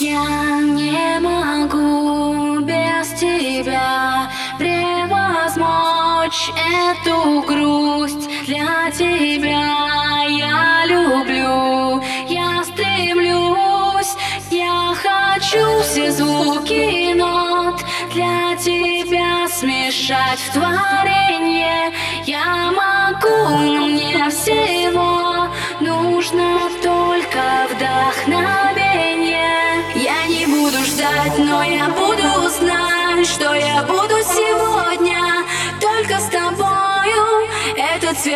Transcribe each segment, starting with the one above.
Я не могу без тебя превозмочь эту грусть. Для тебя я люблю, я стремлюсь Я хочу все звуки нот. Для тебя смешать в творенье Я могу, но мне всего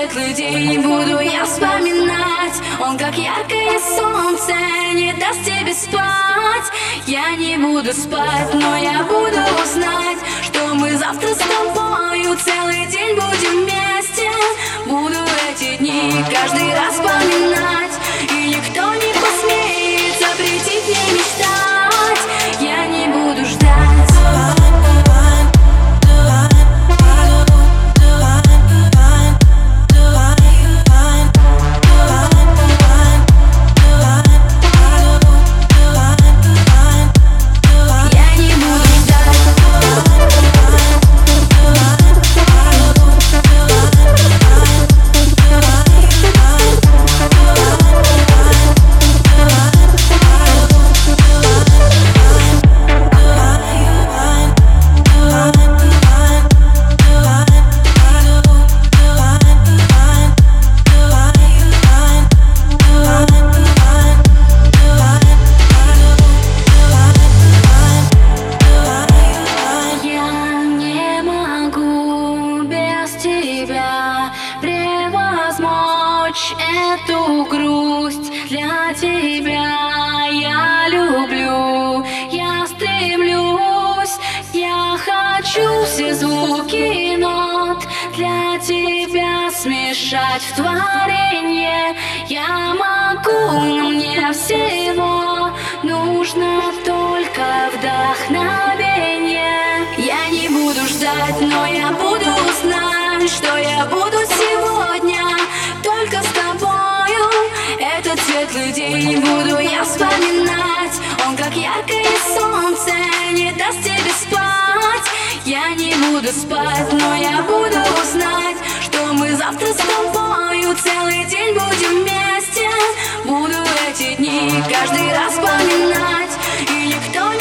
Этот светлый день буду я вспоминать. Он как яркое солнце не даст тебе спать. Я не буду спать, но я буду знать эту грусть Для тебя я люблю, я стремлюсь Я хочу все звуки нот Для тебя смешать в творенье. Я могу, но мне всего нужно только вдохновение. Я не буду ждать, но я буду знать, что я буду сегодня день буду я вспоминать. Он как яркое солнце не даст тебе спать. Я не буду спать, но я буду знать Что мы завтра с тобою целый день будем вместе. Буду эти дни каждый раз вспоминать. И никто